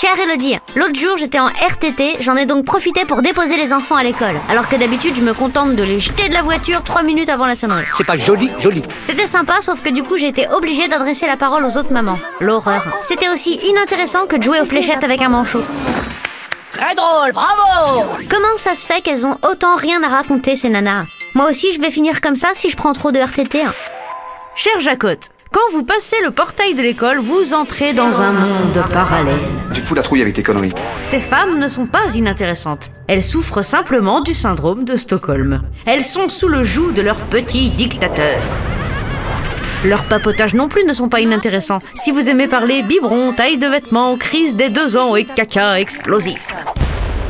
Chère Elodie, l'autre jour j'étais en RTT, j'en ai donc profité pour déposer les enfants à l'école. Alors que d'habitude je me contente de les jeter de la voiture 3 minutes avant la sonnerie. C'est pas joli, joli. C'était sympa, sauf que du coup j'ai été obligée d'adresser la parole aux autres mamans. L'horreur. C'était aussi inintéressant que de jouer aux fléchettes avec un manchot. Très drôle, bravo Comment ça se fait qu'elles ont autant rien à raconter ces nanas? Moi aussi je vais finir comme ça si je prends trop de RTT. hein. Cher Jacotte, quand vous passez le portail de l'école, vous entrez dans un monde parallèle. Tu te fous la trouille avec tes conneries. Ces femmes ne sont pas inintéressantes. Elles souffrent simplement du syndrome de Stockholm. Elles sont sous le joug de leur petit dictateur. Leurs papotages non plus ne sont pas inintéressants. Si vous aimez parler biberon, taille de vêtements, crise des deux ans et caca explosif.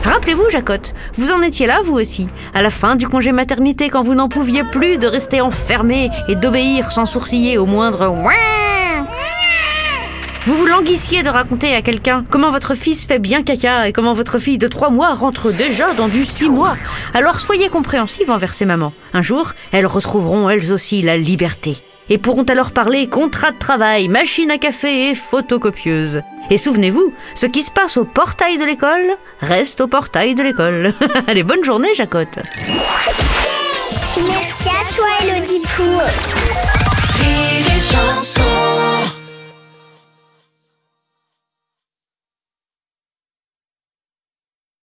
Rappelez-vous, Jacotte, vous en étiez là, vous aussi, à la fin du congé maternité, quand vous n'en pouviez plus de rester enfermé et d'obéir sans sourciller au moindre ouin. Vous vous languissiez de raconter à quelqu'un comment votre fils fait bien caca et comment votre fille de 3 mois rentre déjà dans du 6 mois. Alors soyez compréhensive envers ces mamans. Un jour, elles retrouveront elles aussi la liberté et pourront alors parler contrat de travail, machine à café et photocopieuse. Et souvenez-vous, ce qui se passe au portail de l'école reste au portail de l'école. Allez, bonne journée, Jacotte. Merci à toi, chanson